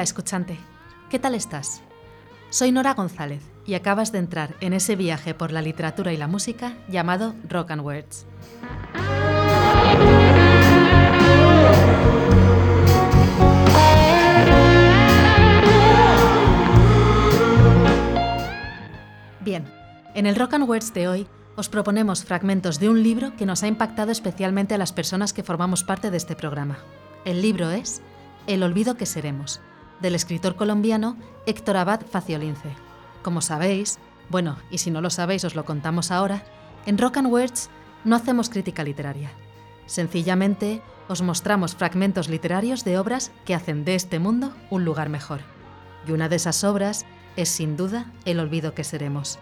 Hola escuchante, ¿qué tal estás? Soy Nora González y acabas de entrar en ese viaje por la literatura y la música llamado Rock and Words. Bien, en el Rock and Words de hoy os proponemos fragmentos de un libro que nos ha impactado especialmente a las personas que formamos parte de este programa. El libro es El olvido que seremos, del escritor colombiano Héctor Abad Faciolince. Como sabéis, bueno, y si no lo sabéis os lo contamos ahora, en Rock and Words no hacemos crítica literaria. Sencillamente os mostramos fragmentos literarios de obras que hacen de este mundo un lugar mejor. Y una de esas obras es sin duda El olvido que seremos,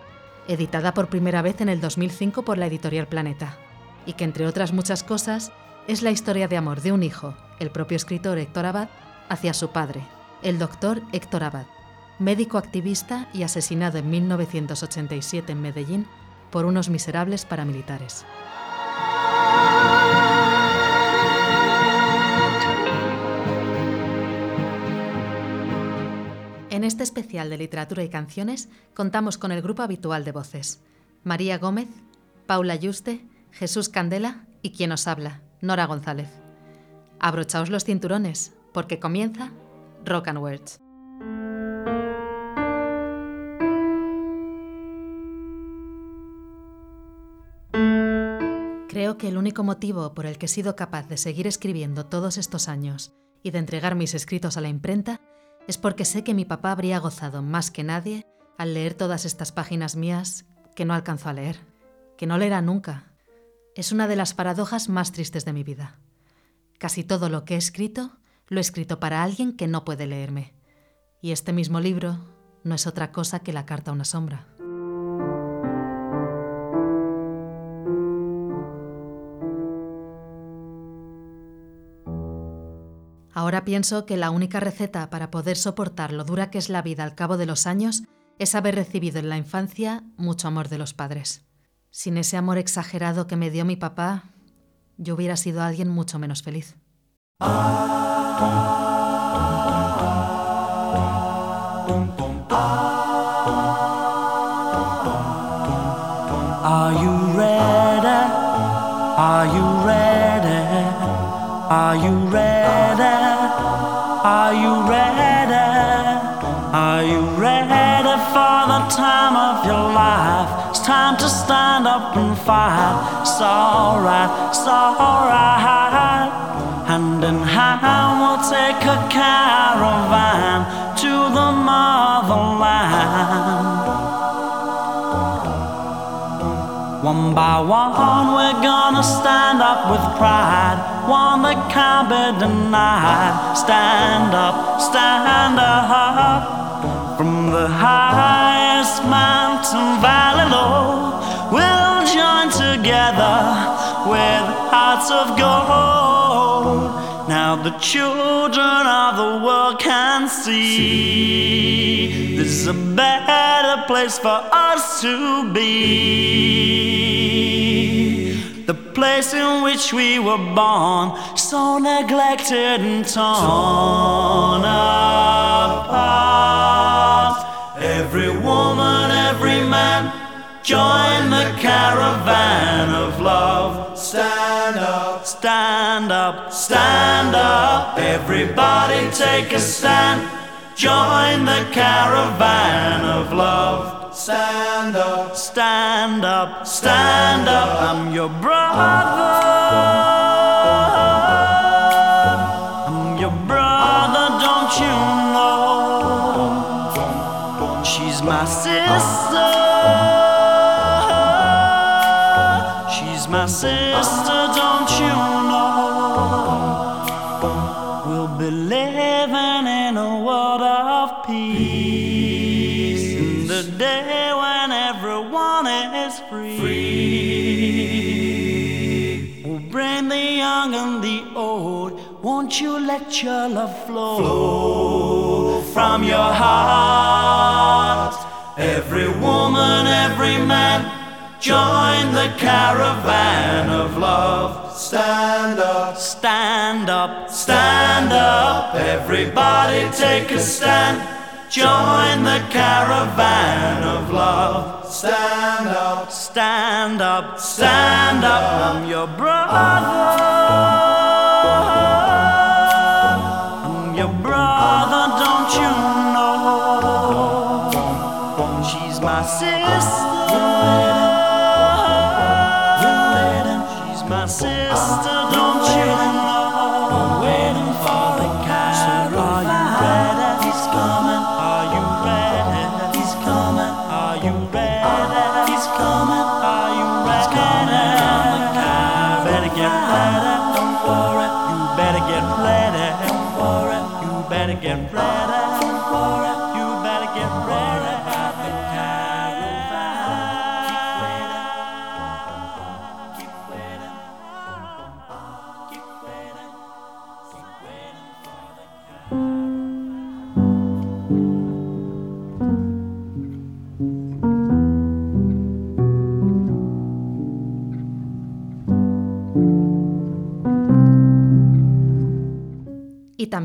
editada por primera vez en el 2005 por la editorial Planeta, y que entre otras muchas cosas es la historia de amor de un hijo, el propio escritor Héctor Abad, hacia su padre, el doctor Héctor Abad, médico activista y asesinado en 1987 en Medellín por unos miserables paramilitares. En este especial de literatura y canciones contamos con el grupo habitual de voces, María Gómez, Paula Yuste, Jesús Candela y quien os habla, Nora González. Abrochaos los cinturones, porque comienza Rock and Words. Creo que el único motivo por el que he sido capaz de seguir escribiendo todos estos años y de entregar mis escritos a la imprenta es porque sé que mi papá habría gozado más que nadie al leer todas estas páginas mías que no alcanzó a leer, que no leerá nunca. Es una de las paradojas más tristes de mi vida. Casi todo lo que he escrito lo he escrito para alguien que no puede leerme. Y este mismo libro no es otra cosa que la carta a una sombra. Ahora pienso que la única receta para poder soportar lo dura que es la vida al cabo de los años es haber recibido en la infancia mucho amor de los padres. Sin ese amor exagerado que me dio mi papá, yo hubiera sido alguien mucho menos feliz. Are you ready? Are you ready? Are you ready? Are you ready? Are you ready for the time of your life? It's time to stand up and fight. It's alright, it's alright. Hand in we'll take a caravan to the motherland. One by one, we're gonna stand up with pride. One that can't be denied. Stand up, stand up. From the highest mountain valley low, we'll join together with hearts of gold. Now the children of the world can see this is a better place for us to be. The place in which we were born, so neglected and torn apart. Every woman, every man, join the caravan of love. Stand up, stand up, stand up. Everybody take a stand. Join the caravan of love. Stand up, stand up, stand up. I'm your brother. I'm your brother, don't you know? She's my sister. She's my sister, Won't you let your love flow, from your heart? Every woman, every man, join the caravan of love. Stand up, Stand up, stand up, everybody take a stand. Join the caravan of love. stand up, Stand up, stand up, I'm your brother.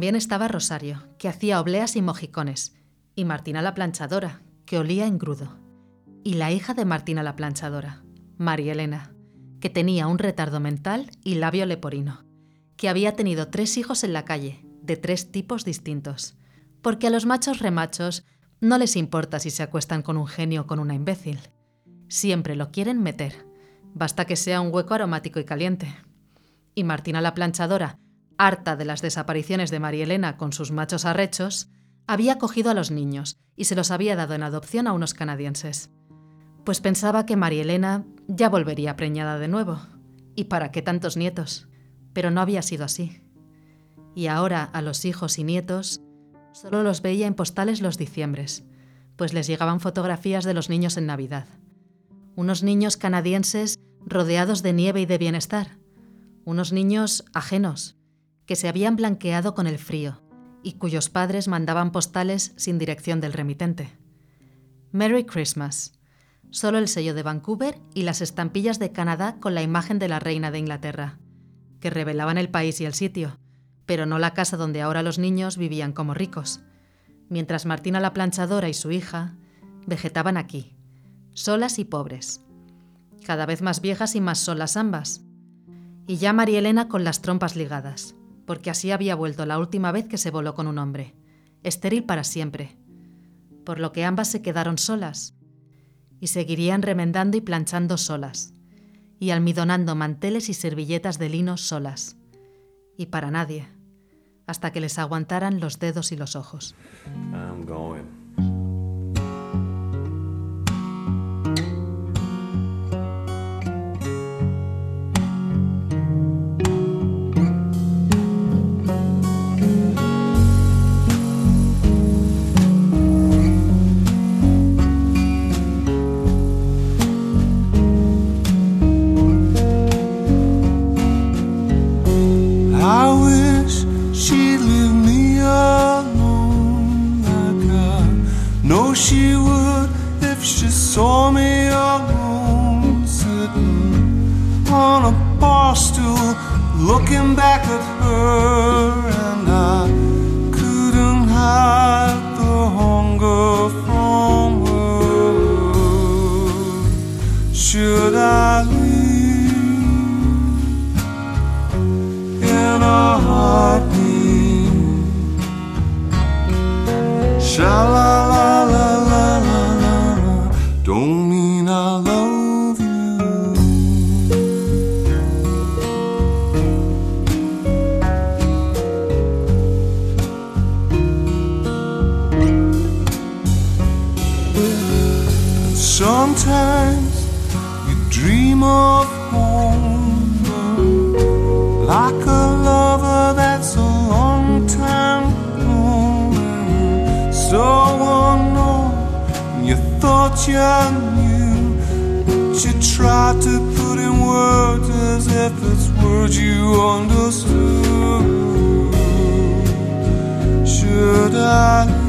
También estaba Rosario, que hacía obleas y mojicones, y Martina la planchadora, que olía engrudo, y la hija de Martina la planchadora, María Elena, que tenía un retardo mental y labio leporino, que había tenido tres hijos en la calle, de tres tipos distintos, porque a los machos remachos no les importa si se acuestan con un genio o con una imbécil. Siempre lo quieren meter, basta que sea un hueco aromático y caliente. Y Martina la planchadora, harta de las desapariciones de María Elena con sus machos arrechos, había cogido a los niños y se los había dado en adopción a unos canadienses. Pues pensaba que María Elena ya volvería preñada de nuevo. ¿Y para qué tantos nietos? Pero no había sido así. Y ahora a los hijos y nietos solo los veía en postales los diciembres, pues les llegaban fotografías de los niños en Navidad. Unos niños canadienses rodeados de nieve y de bienestar. Unos niños ajenos, que se habían blanqueado con el frío y cuyos padres mandaban postales sin dirección del remitente. Merry Christmas. Solo el sello de Vancouver y las estampillas de Canadá con la imagen de la reina de Inglaterra, que revelaban el país y el sitio, pero no la casa donde ahora los niños vivían como ricos, mientras Martina la planchadora y su hija vegetaban aquí, solas y pobres, cada vez más viejas y más solas ambas, y ya María Elena con las trompas ligadas, porque así había vuelto la última vez que se voló con un hombre, estéril para siempre, por lo que ambas se quedaron solas. Y seguirían remendando y planchando solas, y almidonando manteles y servilletas de lino solas, y para nadie, hasta que les aguantaran los dedos y los ojos. I'm going. Thought you you tried to put in words as if it's words you understood. Should I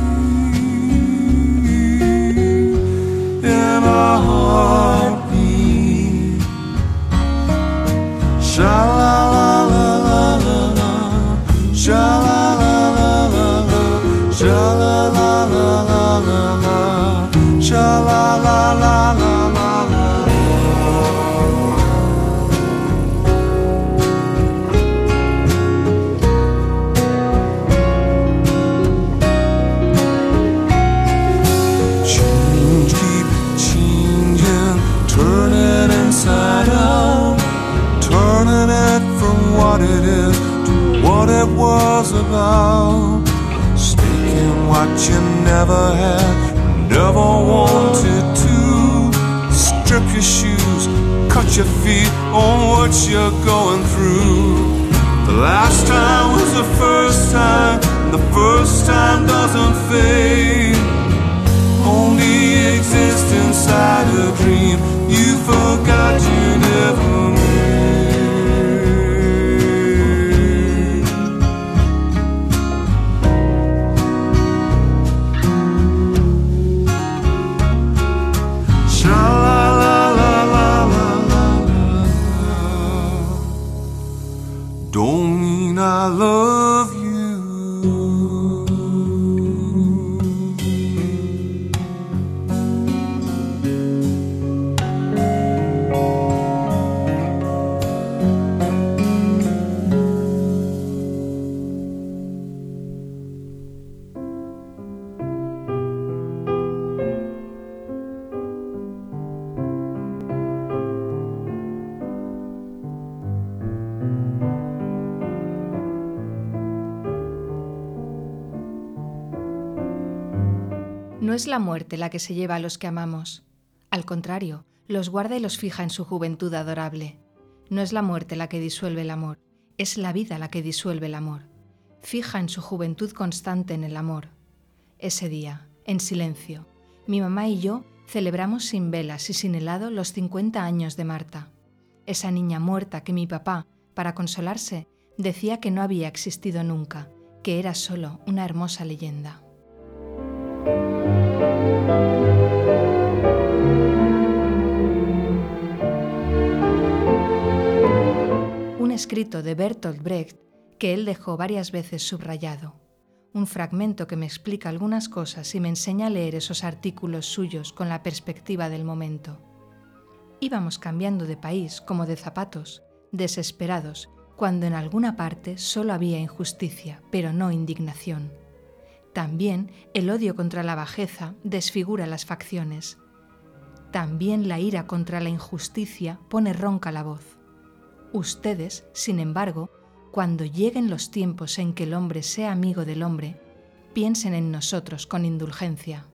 about. Staking what you never had, never wanted to. Strip your shoes, cut your feet on what you're going through. The last time was the first time, and the first time doesn't fade only exist inside a dream es la muerte la que se lleva a los que amamos. Al contrario, los guarda y los fija en su juventud adorable. No es la muerte la que disuelve el amor, es la vida la que disuelve el amor. Fija en su juventud constante en el amor. Ese día, en silencio, mi mamá y yo celebramos sin velas y sin helado los 50 años de Marta. Esa niña muerta que mi papá, para consolarse, decía que no había existido nunca, que era solo una hermosa leyenda. Escrito de Bertolt Brecht que él dejó varias veces subrayado. Un fragmento que me explica algunas cosas y me enseña a leer esos artículos suyos con la perspectiva del momento. Íbamos cambiando de país como de zapatos, desesperados, cuando en alguna parte solo había injusticia, pero no indignación. También el odio contra la bajeza desfigura las facciones. También la ira contra la injusticia pone ronca la voz. Ustedes, sin embargo, cuando lleguen los tiempos en que el hombre sea amigo del hombre, piensen en nosotros con indulgencia.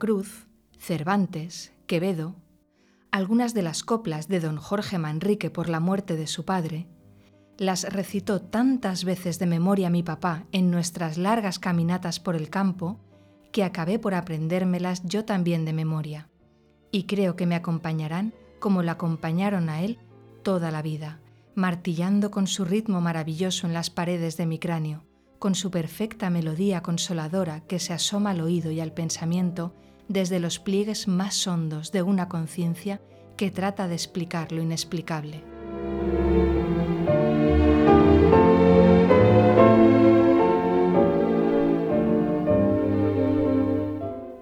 Cruz, Cervantes, Quevedo, algunas de las coplas de don Jorge Manrique por la muerte de su padre, las recitó tantas veces de memoria mi papá en nuestras largas caminatas por el campo, que acabé por aprendérmelas yo también de memoria, y creo que me acompañarán como la acompañaron a él toda la vida, martillando con su ritmo maravilloso en las paredes de mi cráneo, con su perfecta melodía consoladora que se asoma al oído y al pensamiento desde los pliegues más hondos de una conciencia que trata de explicar lo inexplicable.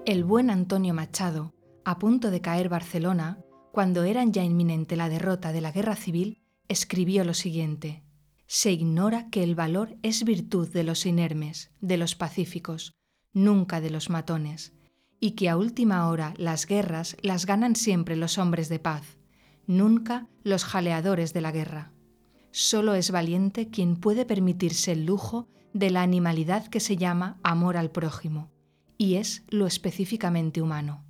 El buen Antonio Machado, a punto de caer Barcelona, cuando era ya inminente la derrota de la guerra civil, escribió lo siguiente. Se ignora que el valor es virtud de los inermes, de los pacíficos, nunca de los matones, y que a última hora las guerras las ganan siempre los hombres de paz, nunca los jaleadores de la guerra. Solo es valiente quien puede permitirse el lujo de la animalidad que se llama amor al prójimo, y es lo específicamente humano.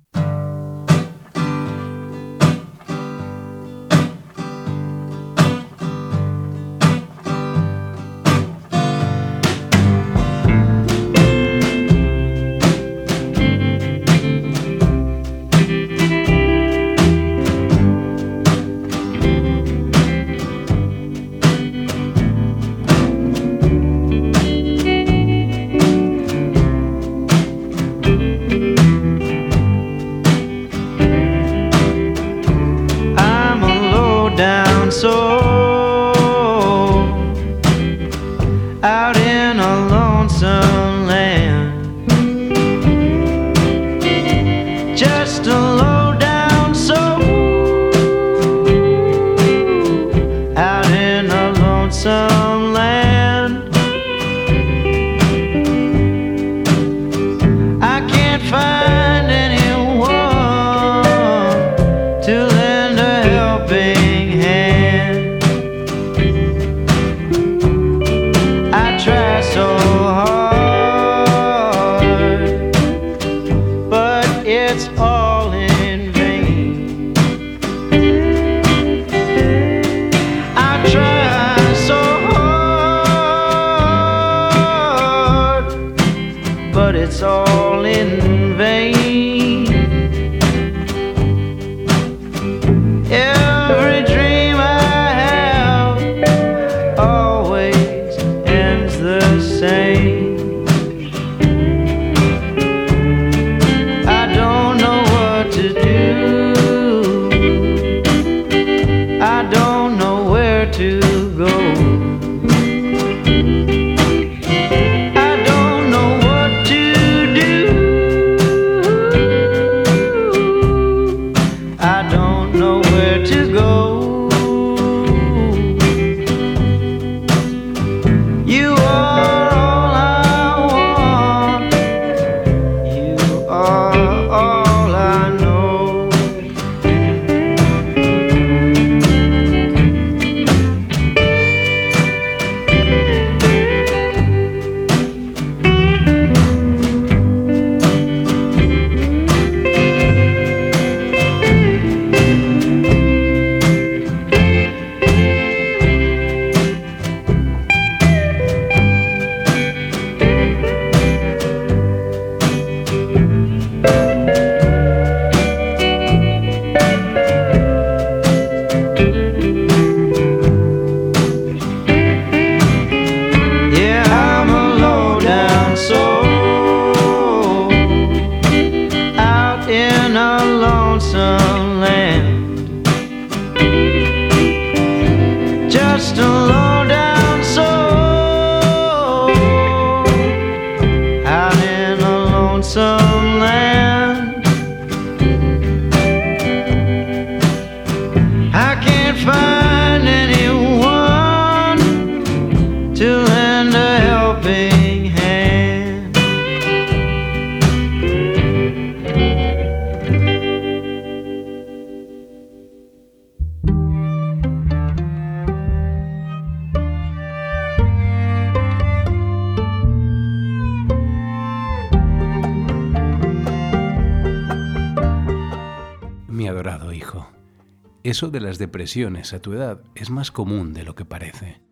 Eso de las depresiones a tu edad es más común de lo que parece.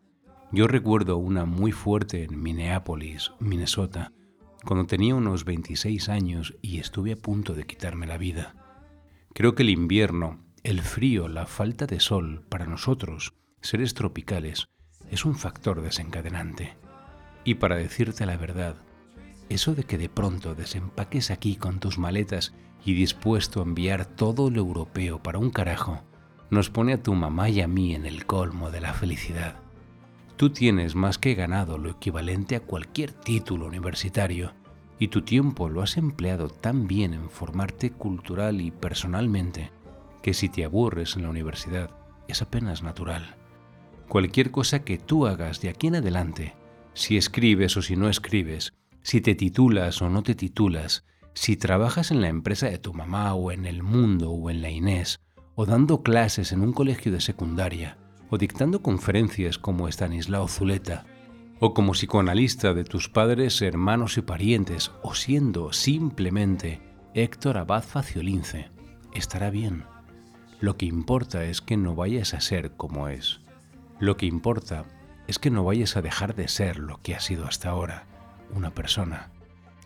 Yo recuerdo una muy fuerte en Minneapolis, Minnesota, cuando tenía unos 26 años y estuve a punto de quitarme la vida. Creo que el invierno, el frío, la falta de sol, para nosotros, seres tropicales, es un factor desencadenante. Y para decirte la verdad, eso de que de pronto desempaques aquí con tus maletas y dispuesto a enviar todo lo europeo para un carajo, nos pone a tu mamá y a mí en el colmo de la felicidad. Tú tienes más que ganado lo equivalente a cualquier título universitario y tu tiempo lo has empleado tan bien en formarte cultural y personalmente que si te aburres en la universidad es apenas natural. Cualquier cosa que tú hagas de aquí en adelante, si escribes o si no escribes, si te titulas o no te titulas, si trabajas en la empresa de tu mamá o en el mundo o en la Inés, o dando clases en un colegio de secundaria, o dictando conferencias como Estanislao Zuleta, o como psicoanalista de tus padres, hermanos y parientes, o siendo simplemente Héctor Abad Faciolince, estará bien. Lo que importa es que no vayas a ser como es. Lo que importa es que no vayas a dejar de ser lo que has sido hasta ahora, una persona,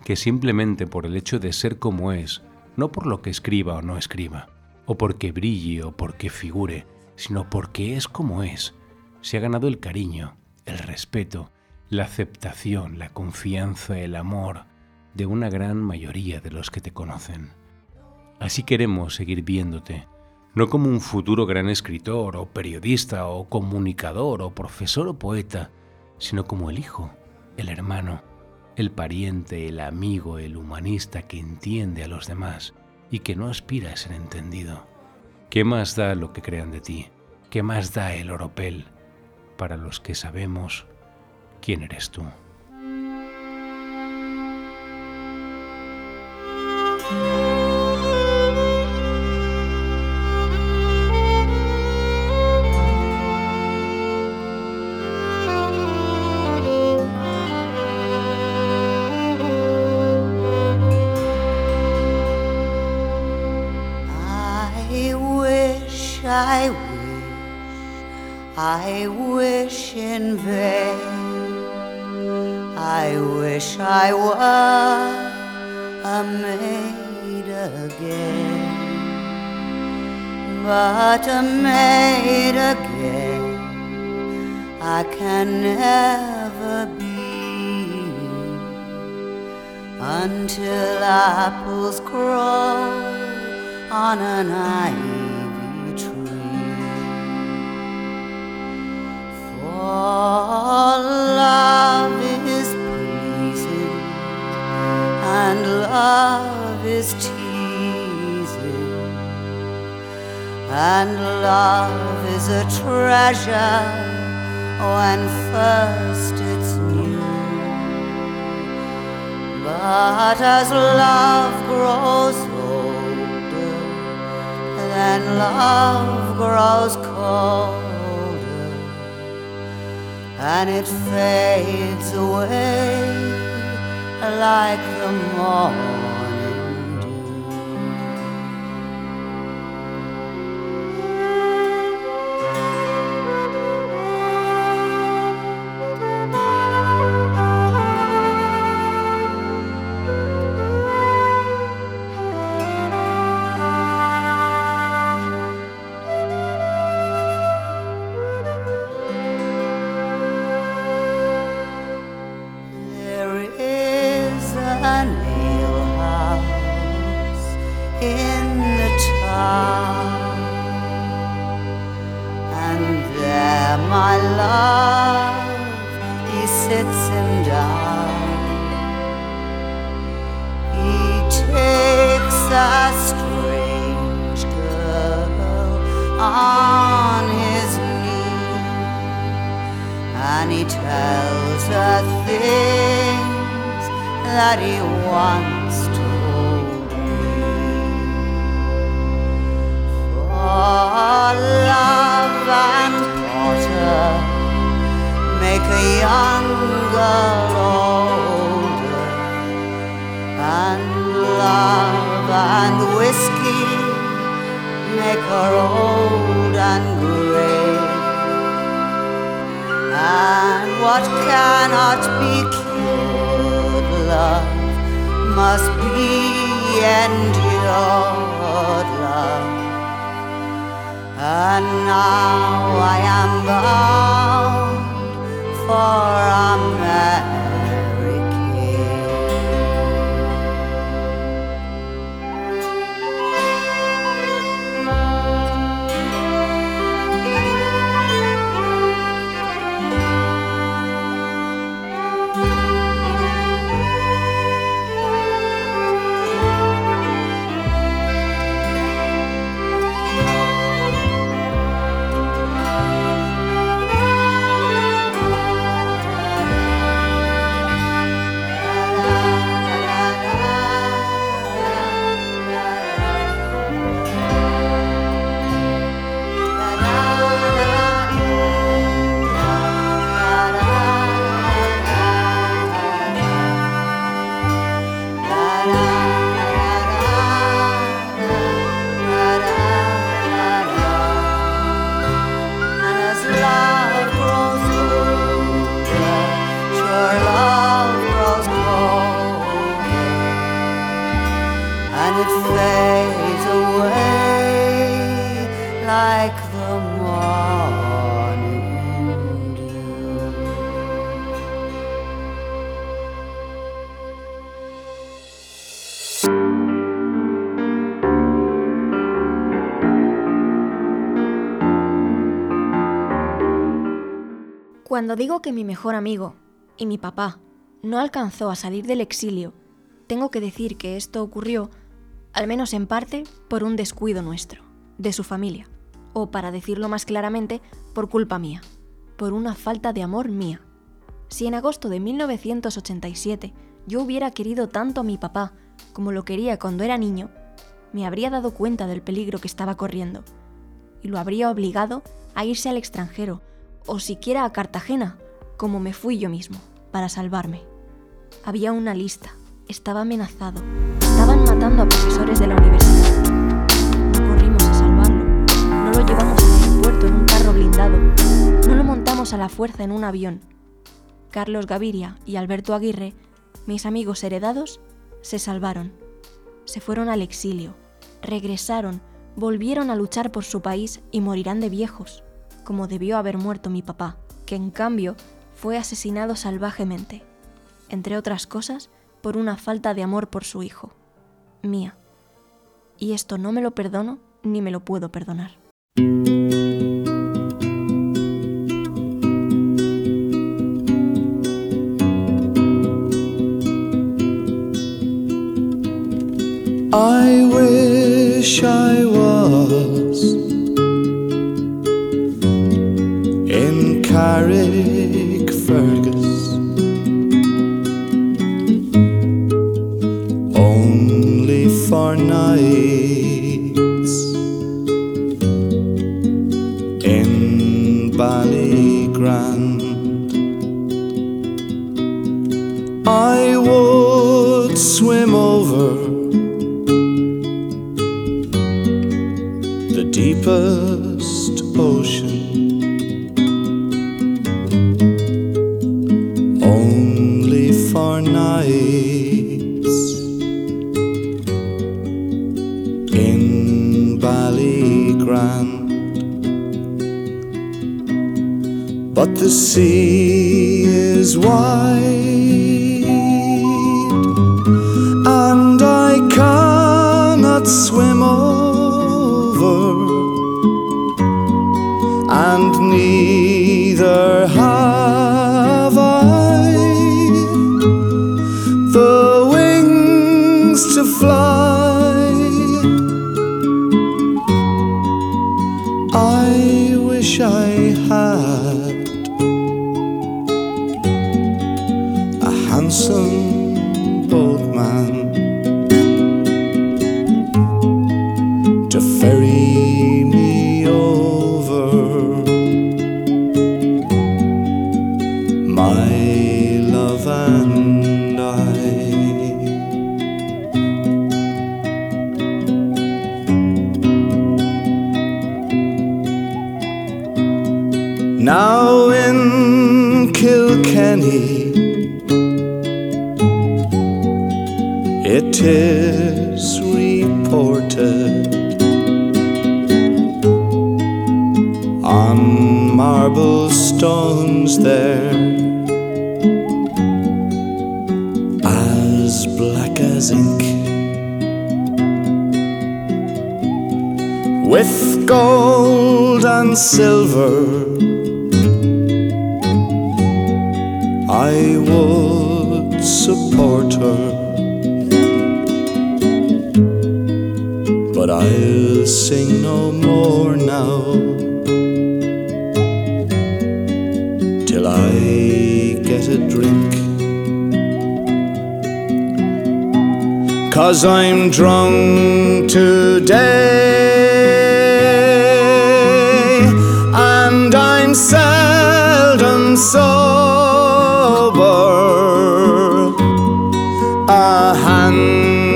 que simplemente por el hecho de ser como es, no por lo que escriba o no escriba, o porque brille o porque figure, sino porque es como es. Se ha ganado el cariño, el respeto, la aceptación, la confianza, el amor de una gran mayoría de los que te conocen. Así queremos seguir viéndote, no como un futuro gran escritor o periodista o comunicador o profesor o poeta, sino como el hijo, el hermano, el pariente, el amigo, el humanista que entiende a los demás y que no aspira a ser entendido. ¿Qué más da lo que crean de ti? ¿Qué más da el oropel para los que sabemos quién eres tú? I wish, I wish in vain. I wish I were a maid again, but a maid again I can never be. Until apples grow on an ivy For love is pleasing and love is teasing and love is a treasure when first it's new. But as love grows older, then love grows colder, and it fades away like the morning Cuando digo que mi mejor amigo y mi papá no alcanzó a salir del exilio, tengo que decir que esto ocurrió, al menos en parte, por un descuido nuestro, de su familia, o para decirlo más claramente, por culpa mía, por una falta de amor mía. Si en agosto de 1987 yo hubiera querido tanto a mi papá como lo quería cuando era niño, me habría dado cuenta del peligro que estaba corriendo y lo habría obligado a irse al extranjero o siquiera a Cartagena, como me fui yo mismo, para salvarme. Había una lista, estaba amenazado, estaban matando a profesores de la universidad. No corrimos a salvarlo, no lo llevamos al aeropuerto en un carro blindado, no lo montamos a la fuerza en un avión. Carlos Gaviria y Alberto Aguirre, mis amigos heredados, se salvaron. Se fueron al exilio, regresaron, volvieron a luchar por su país y morirán de viejos, como debió haber muerto mi papá, que en cambio fue asesinado salvajemente, entre otras cosas por una falta de amor por su hijo, mía. Y esto no me lo perdono ni me lo puedo perdonar.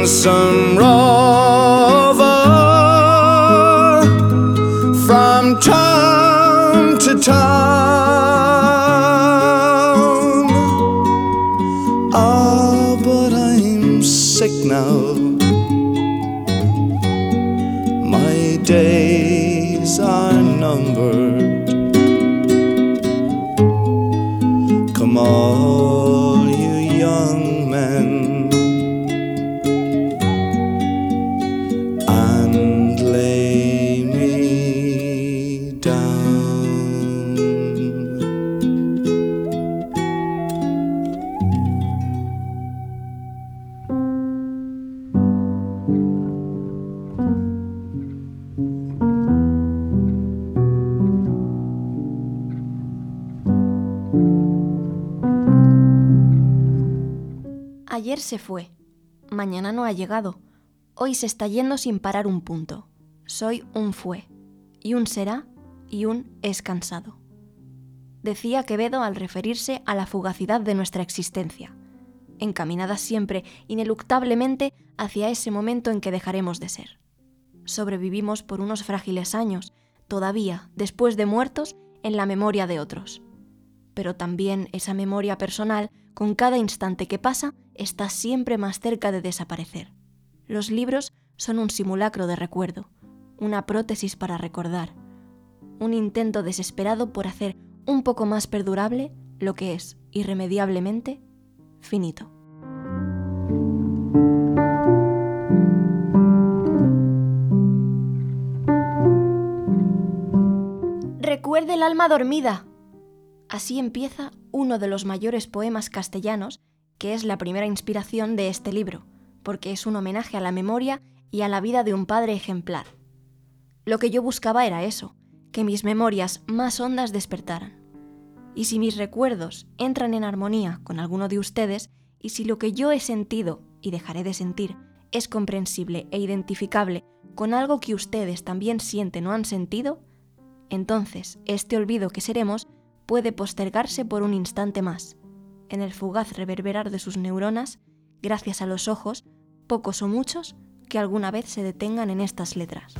sun. Se fue, mañana no ha llegado, hoy se está yendo sin parar un punto. Soy un fue, y un será, y un es cansado. Decía Quevedo al referirse a la fugacidad de nuestra existencia, encaminada siempre, ineluctablemente, hacia ese momento en que dejaremos de ser. Sobrevivimos por unos frágiles años, todavía, después de muertos, en la memoria de otros. Pero también esa memoria personal, con cada instante que pasa, está siempre más cerca de desaparecer. Los libros son un simulacro de recuerdo, una prótesis para recordar, un intento desesperado por hacer un poco más perdurable lo que es, irremediablemente, finito. Recuerde el alma dormida. Así empieza uno de los mayores poemas castellanos, que es la primera inspiración de este libro, porque es un homenaje a la memoria y a la vida de un padre ejemplar. Lo que yo buscaba era eso, que mis memorias más hondas despertaran. Y si mis recuerdos entran en armonía con alguno de ustedes, y si lo que yo he sentido y dejaré de sentir es comprensible e identificable con algo que ustedes también sienten o han sentido, entonces este olvido que seremos puede postergarse por un instante más, en el fugaz reverberar de sus neuronas, gracias a los ojos, pocos o muchos, que alguna vez se detengan en estas letras.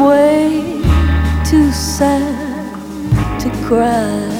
I'm way too sad to cry.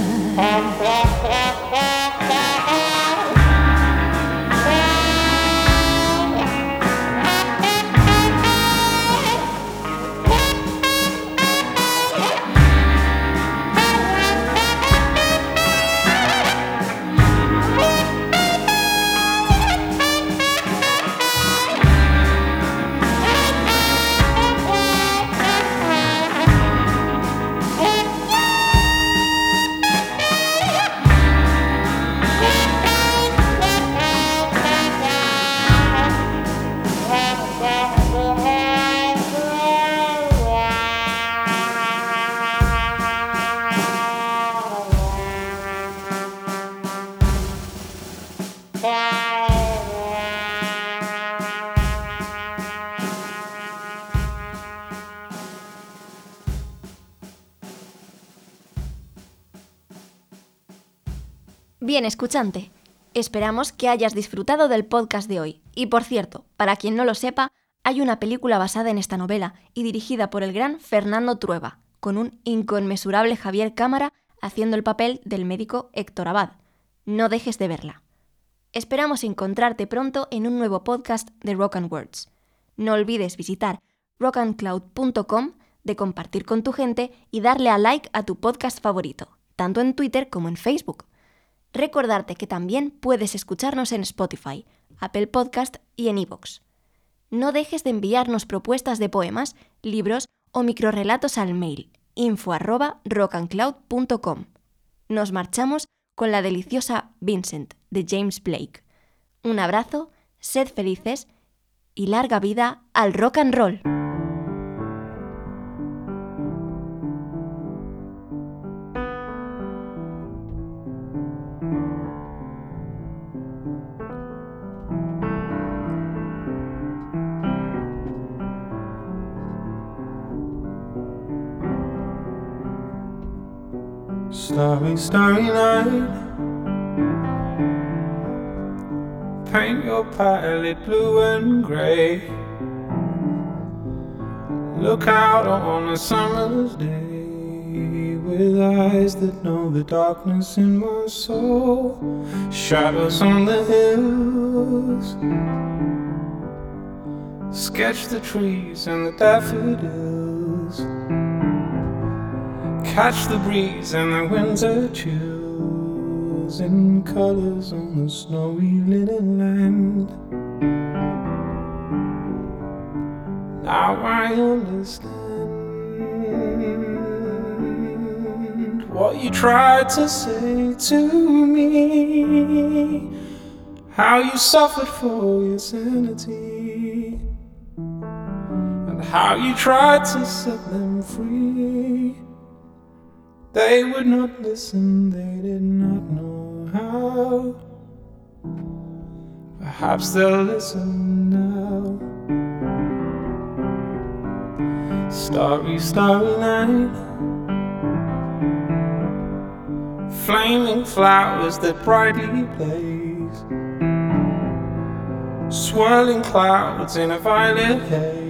Escuchante, esperamos que hayas disfrutado del podcast de hoy. Y por cierto, para quien no lo sepa, hay una película basada en esta novela y dirigida por el gran Fernando Trueba, con un inconmensurable Javier Cámara haciendo el papel del médico Héctor Abad. No dejes de verla. Esperamos encontrarte pronto en un nuevo podcast de Rock and Words. No olvides visitar rockandcloud.com, de compartir con tu gente y darle a like a tu podcast favorito, tanto en Twitter como en Facebook. Recordarte que también puedes escucharnos en Spotify, Apple Podcast y en iVoox. No dejes de enviarnos propuestas de poemas, libros o microrelatos al mail info arroba rockandcloud.com. Nos marchamos con la deliciosa Vincent de James Blake. Un abrazo, sed felices y larga vida al rock and roll. Starry, starry night. Paint your palette blue and gray. Look out on a summer's day with eyes that know the darkness in my soul. Shadows on the hills. Sketch the trees and the daffodils. Catch the breeze and the winter chills in colors on the snowy linen land. Now I understand what you tried to say to me. How you suffered for your sanity. And how you tried to set them free. They would not listen, they did not know how. Perhaps they'll listen now. Starry, starry night. Flaming flowers that brightly blaze. Swirling clouds in a violet haze.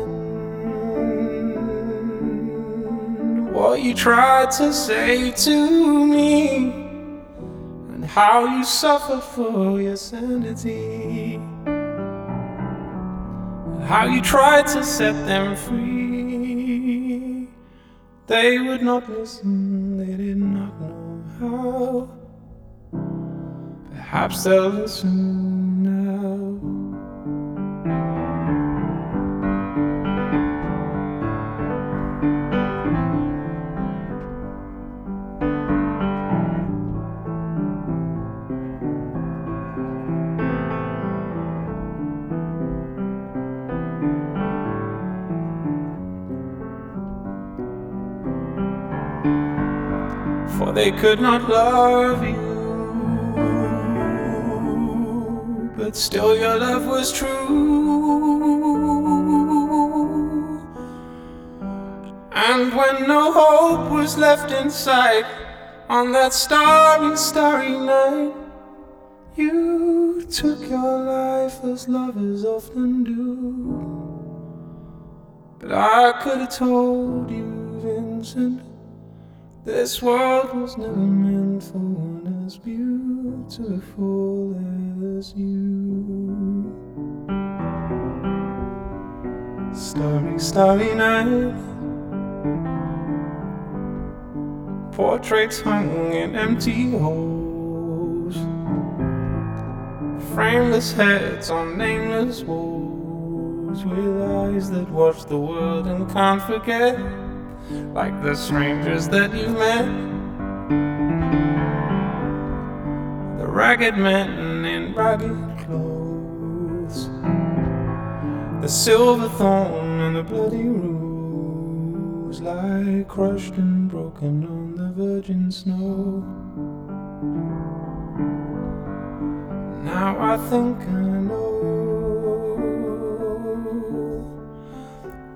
what you tried to say to me and how you suffered for your sanity. How you tried to set them free. They would not listen, they did not know how. Perhaps they'll listen now. For they could not love you, but still your love was true. And when no hope was left in sight on that starry, starry night, you took your life as lovers often do. But I could have told you, Vincent. This world was never meant for one as beautiful as you. Starry, starry night. Portraits hung in empty halls. Frameless heads on nameless walls. With eyes that watch the world and can't forget like the strangers that you've met. The ragged men in ragged clothes, the silver thorn and the bloody rose lie crushed and broken on the virgin snow. Now I think I know.